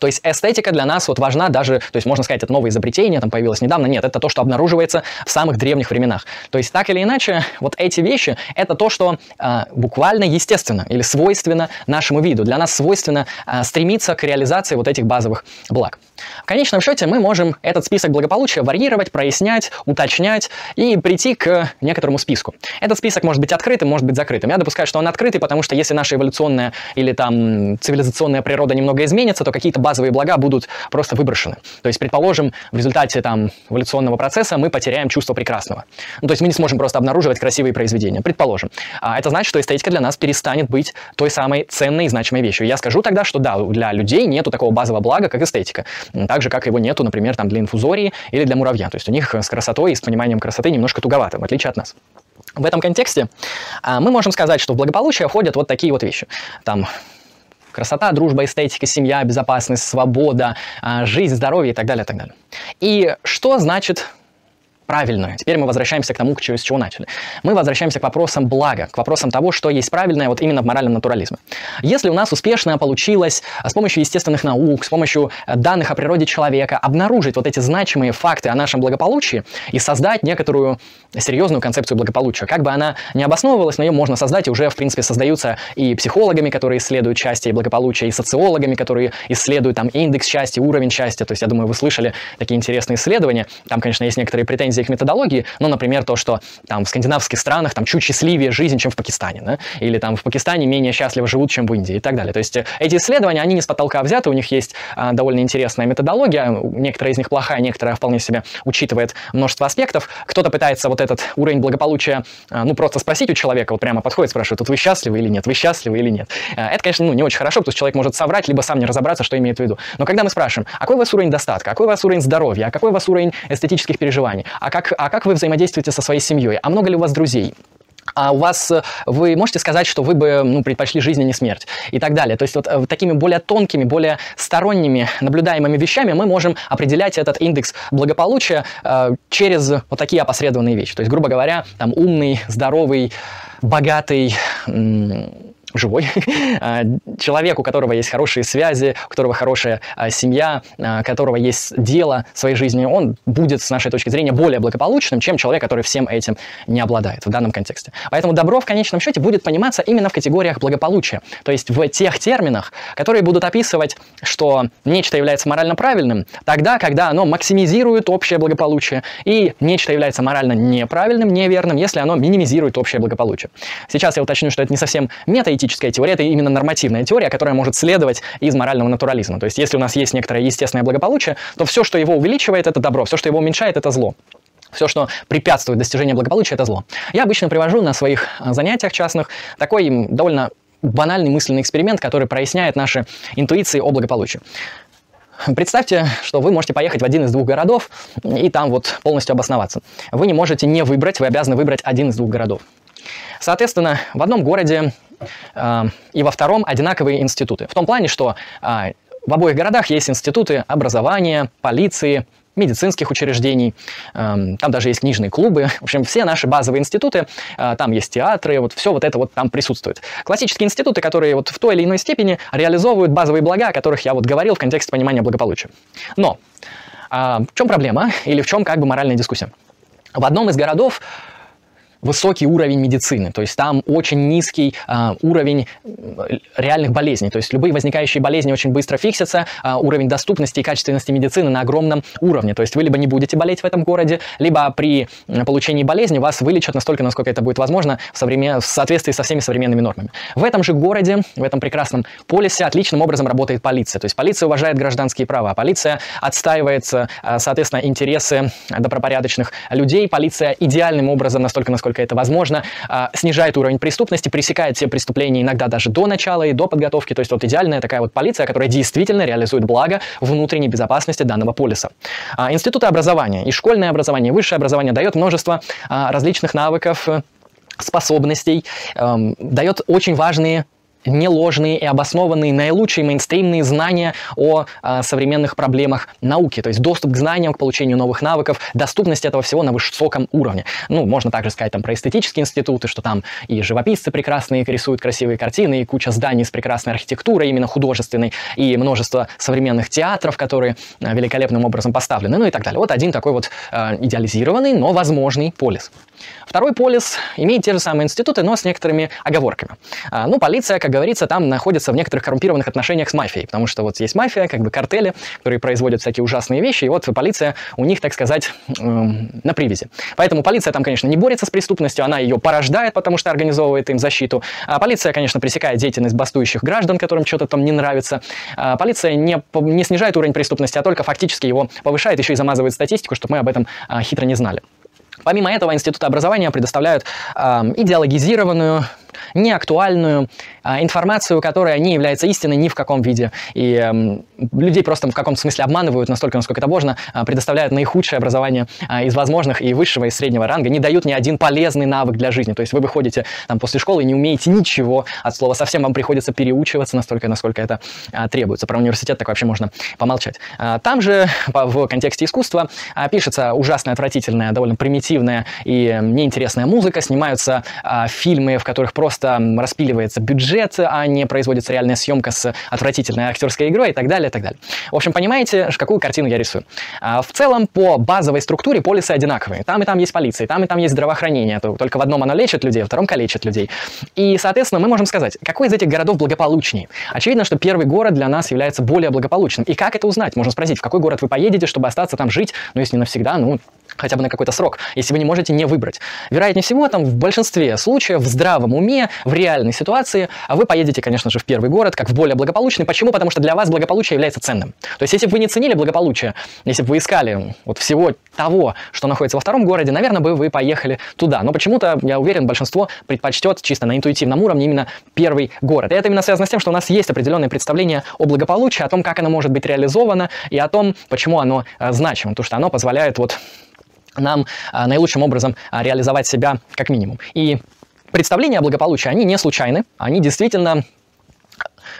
То есть эстетика для нас вот важна даже, то есть можно сказать, это новое изобретение, там появилось недавно. Нет, это то, что обнаруживается в самых древних временах. То есть так или иначе, вот эти вещи, это то, что э, буквально естественно или свойственно нашему виду. Для нас свойственно э, стремиться к реализации вот этих базовых благ. В конечном счете мы можем этот список благополучия варьировать, прояснять, уточнять и прийти к некоторому списку. Этот список может быть открытым, может быть закрытым. Я допускаю, что он открытый, потому что если наша эволюционная или там цивилизационная природа немного изменится, то какие-то базовые блага будут просто выброшены. То есть, предположим, в результате там эволюционного процесса мы потеряем чувство прекрасного. Ну, то есть мы не сможем просто обнаруживать красивые произведения. Предположим. А это значит, что эстетика для нас перестанет быть той самой ценной и значимой вещью. Я скажу тогда, что да, для людей нету такого базового блага, как эстетика. Так же, как его нету, например, там для инфузории или для муравья. То есть у них с красотой и с пониманием красоты немножко туговато, в отличие от нас. В этом контексте а, мы можем сказать, что в благополучие входят вот такие вот вещи. Там Красота, дружба, эстетика, семья, безопасность, свобода, а, жизнь, здоровье и так далее, и так далее. И что значит правильную. Теперь мы возвращаемся к тому, с чего начали. Мы возвращаемся к вопросам блага, к вопросам того, что есть правильное вот именно в моральном натурализме. Если у нас успешно получилось а, с помощью естественных наук, с помощью э, данных о природе человека обнаружить вот эти значимые факты о нашем благополучии и создать некоторую серьезную концепцию благополучия, как бы она не обосновывалась, но ее можно создать, и уже, в принципе, создаются и психологами, которые исследуют счастье и благополучие, и социологами, которые исследуют там индекс счастья, уровень счастья. То есть, я думаю, вы слышали такие интересные исследования. Там, конечно, есть некоторые претензии претензии к методологии, ну, например, то, что там в скандинавских странах там чуть счастливее жизнь, чем в Пакистане, да? или там в Пакистане менее счастливо живут, чем в Индии и так далее. То есть э, эти исследования, они не с потолка взяты, у них есть а, довольно интересная методология, некоторая из них плохая, некоторая вполне себе учитывает множество аспектов. Кто-то пытается вот этот уровень благополучия, а, ну, просто спросить у человека, вот прямо подходит, спрашивает, тут вы счастливы или нет, вы счастливы или нет. А, это, конечно, ну, не очень хорошо, потому что человек может соврать, либо сам не разобраться, что имеет в виду. Но когда мы спрашиваем, а какой у вас уровень достатка, какой у вас уровень здоровья, а какой у вас уровень эстетических переживаний, а как, а как вы взаимодействуете со своей семьей, а много ли у вас друзей, а у вас, э, вы можете сказать, что вы бы ну, предпочли жизнь, а не смерть и так далее. То есть вот э, такими более тонкими, более сторонними наблюдаемыми вещами мы можем определять этот индекс благополучия э, через вот такие опосредованные вещи. То есть, грубо говоря, там умный, здоровый, богатый, живой, а, человек, у которого есть хорошие связи, у которого хорошая а, семья, а, у которого есть дело своей жизни, он будет, с нашей точки зрения, более благополучным, чем человек, который всем этим не обладает в данном контексте. Поэтому добро в конечном счете будет пониматься именно в категориях благополучия, то есть в тех терминах, которые будут описывать, что нечто является морально правильным, тогда, когда оно максимизирует общее благополучие, и нечто является морально неправильным, неверным, если оно минимизирует общее благополучие. Сейчас я уточню, что это не совсем метаэтически, этическая теория, это именно нормативная теория, которая может следовать из морального натурализма. То есть если у нас есть некоторое естественное благополучие, то все, что его увеличивает, это добро, все, что его уменьшает, это зло. Все, что препятствует достижению благополучия, это зло. Я обычно привожу на своих а, занятиях частных такой довольно банальный мысленный эксперимент, который проясняет наши интуиции о благополучии. Представьте, что вы можете поехать в один из двух городов и там вот полностью обосноваться. Вы не можете не выбрать, вы обязаны выбрать один из двух городов. Соответственно, в одном городе э, и во втором одинаковые институты. В том плане, что э, в обоих городах есть институты образования, полиции, медицинских учреждений, там даже есть книжные клубы, в общем, все наши базовые институты, там есть театры, вот все вот это вот там присутствует. Классические институты, которые вот в той или иной степени реализовывают базовые блага, о которых я вот говорил в контексте понимания благополучия. Но в чем проблема или в чем как бы моральная дискуссия? В одном из городов высокий уровень медицины, то есть там очень низкий э, уровень реальных болезней, то есть любые возникающие болезни очень быстро фиксятся, э, уровень доступности и качественности медицины на огромном уровне, то есть вы либо не будете болеть в этом городе, либо при получении болезни вас вылечат настолько, насколько это будет возможно в, современ... в соответствии со всеми современными нормами. В этом же городе, в этом прекрасном полисе отличным образом работает полиция, то есть полиция уважает гражданские права, полиция отстаивает, соответственно, интересы добропорядочных людей, полиция идеальным образом, настолько, насколько насколько это возможно, а, снижает уровень преступности, пресекает все преступления иногда даже до начала и до подготовки. То есть вот идеальная такая вот полиция, которая действительно реализует благо внутренней безопасности данного полиса. А, институты образования и школьное образование, и высшее образование дает множество различных навыков, способностей, эм, дает очень важные неложные и обоснованные, наилучшие мейнстримные знания о а, современных проблемах науки, то есть доступ к знаниям, к получению новых навыков, доступность этого всего на высоком уровне. Ну, можно также сказать там про эстетические институты, что там и живописцы прекрасные рисуют красивые картины, и куча зданий с прекрасной архитектурой, именно художественной, и множество современных театров, которые а, великолепным образом поставлены, ну и так далее. Вот один такой вот а, идеализированный, но возможный полис. Второй полис имеет те же самые институты, но с некоторыми оговорками. А, ну, полиция, как говорится, там находится в некоторых коррумпированных отношениях с мафией, потому что вот есть мафия, как бы картели, которые производят всякие ужасные вещи, и вот полиция у них, так сказать, эм, на привязи. Поэтому полиция там, конечно, не борется с преступностью, она ее порождает, потому что организовывает им защиту. А полиция, конечно, пресекает деятельность бастующих граждан, которым что-то там не нравится. А полиция не, не снижает уровень преступности, а только фактически его повышает, еще и замазывает статистику, чтобы мы об этом а, хитро не знали. Помимо этого, институты образования предоставляют э, идеологизированную неактуальную а, информацию, которая не является истиной ни в каком виде. И э, людей просто в каком-то смысле обманывают настолько, насколько это можно, э, предоставляют наихудшее образование э, из возможных и высшего, и среднего ранга, не дают ни один полезный навык для жизни. То есть вы выходите там, после школы и не умеете ничего от слова совсем, вам приходится переучиваться настолько, насколько это э, требуется. Про университет так вообще можно помолчать. Э, там же в контексте искусства э, пишется ужасно отвратительная, довольно примитивная и неинтересная музыка, снимаются э, фильмы, в которых просто просто распиливается бюджет, а не производится реальная съемка с отвратительной актерской игрой и так далее, и так далее. В общем, понимаете, какую картину я рисую. А, в целом, по базовой структуре полисы одинаковые. Там и там есть полиция, там и там есть здравоохранение. Только в одном оно лечит людей, а в втором калечит людей. И, соответственно, мы можем сказать, какой из этих городов благополучнее. Очевидно, что первый город для нас является более благополучным. И как это узнать? Можно спросить, в какой город вы поедете, чтобы остаться там жить, ну, если не навсегда, ну, хотя бы на какой-то срок, если вы не можете не выбрать. Вероятнее всего, там в большинстве случаев в здравом уме, в реальной ситуации вы поедете, конечно же, в первый город, как в более благополучный. Почему? Потому что для вас благополучие является ценным. То есть, если бы вы не ценили благополучие, если бы вы искали вот всего того, что находится во втором городе, наверное, бы вы поехали туда. Но почему-то, я уверен, большинство предпочтет чисто на интуитивном уровне именно первый город. И это именно связано с тем, что у нас есть определенное представление о благополучии, о том, как оно может быть реализовано, и о том, почему оно э, значимо. Потому что оно позволяет вот нам а, наилучшим образом а, реализовать себя как минимум. И представления о благополучии, они не случайны, они действительно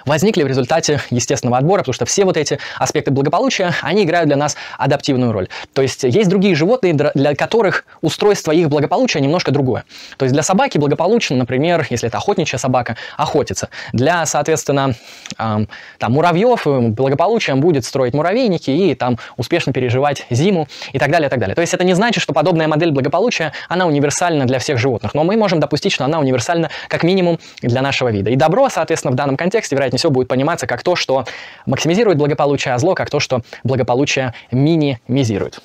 возникли в результате естественного отбора, потому что все вот эти аспекты благополучия, они играют для нас адаптивную роль. То есть есть другие животные, для которых устройство их благополучия немножко другое. То есть для собаки благополучно, например, если это охотничья собака, охотиться. Для, соответственно, эм, там, муравьев э, благополучием будет строить муравейники и там успешно переживать зиму и так далее, и так далее. То есть это не значит, что подобная модель благополучия, она универсальна для всех животных, но мы можем допустить, что она универсальна как минимум для нашего вида. И добро, соответственно, в данном контексте, вероятнее всего, будет пониматься как то, что максимизирует благополучие, а зло как то, что благополучие минимизирует.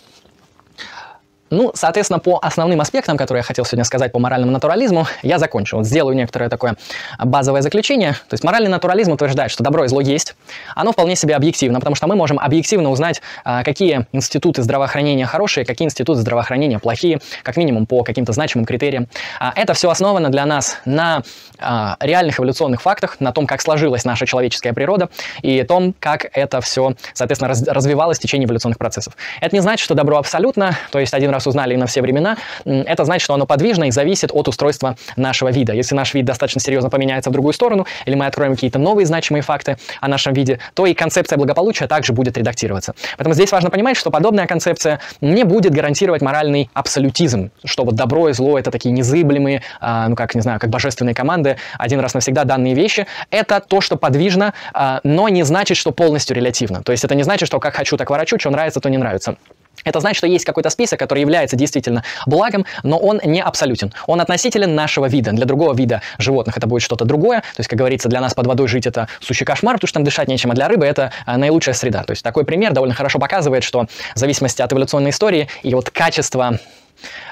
Ну, соответственно, по основным аспектам, которые я хотел сегодня сказать по моральному натурализму, я закончу. Вот сделаю некоторое такое базовое заключение. То есть моральный натурализм утверждает, что добро и зло есть. Оно вполне себе объективно, потому что мы можем объективно узнать, а, какие институты здравоохранения хорошие, какие институты здравоохранения плохие, как минимум по каким-то значимым критериям. А, это все основано для нас на а, реальных эволюционных фактах, на том, как сложилась наша человеческая природа и том, как это все, соответственно, развивалось в течение эволюционных процессов. Это не значит, что добро абсолютно, то есть один раз раз узнали на все времена, это значит, что оно подвижно и зависит от устройства нашего вида. Если наш вид достаточно серьезно поменяется в другую сторону, или мы откроем какие-то новые значимые факты о нашем виде, то и концепция благополучия также будет редактироваться. Поэтому здесь важно понимать, что подобная концепция не будет гарантировать моральный абсолютизм, что вот добро и зло — это такие незыблемые, а, ну как, не знаю, как божественные команды, один раз навсегда данные вещи. Это то, что подвижно, а, но не значит, что полностью релятивно. То есть это не значит, что как хочу, так ворочу, что нравится, то не нравится. Это значит, что есть какой-то список, который является действительно благом, но он не абсолютен. Он относителен нашего вида. Для другого вида животных это будет что-то другое. То есть, как говорится, для нас под водой жить это сущий кошмар, потому что там дышать нечем, а для рыбы это а, наилучшая среда. То есть такой пример довольно хорошо показывает, что в зависимости от эволюционной истории и от качества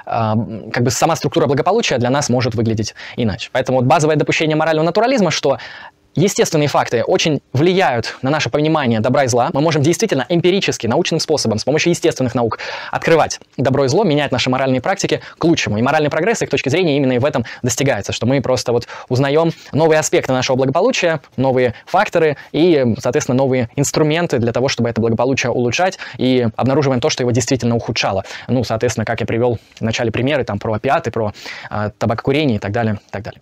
как бы сама структура благополучия для нас может выглядеть иначе. Поэтому вот базовое допущение морального натурализма, что естественные факты очень влияют на наше понимание добра и зла. Мы можем действительно эмпирически, научным способом, с помощью естественных наук открывать добро и зло, менять наши моральные практики к лучшему. И моральный прогресс, с их точки зрения, именно и в этом достигается, что мы просто вот узнаем новые аспекты нашего благополучия, новые факторы и, соответственно, новые инструменты для того, чтобы это благополучие улучшать и обнаруживаем то, что его действительно ухудшало. Ну, соответственно, как я привел в начале примеры там про опиаты, про э, табакокурение и так далее, и так далее.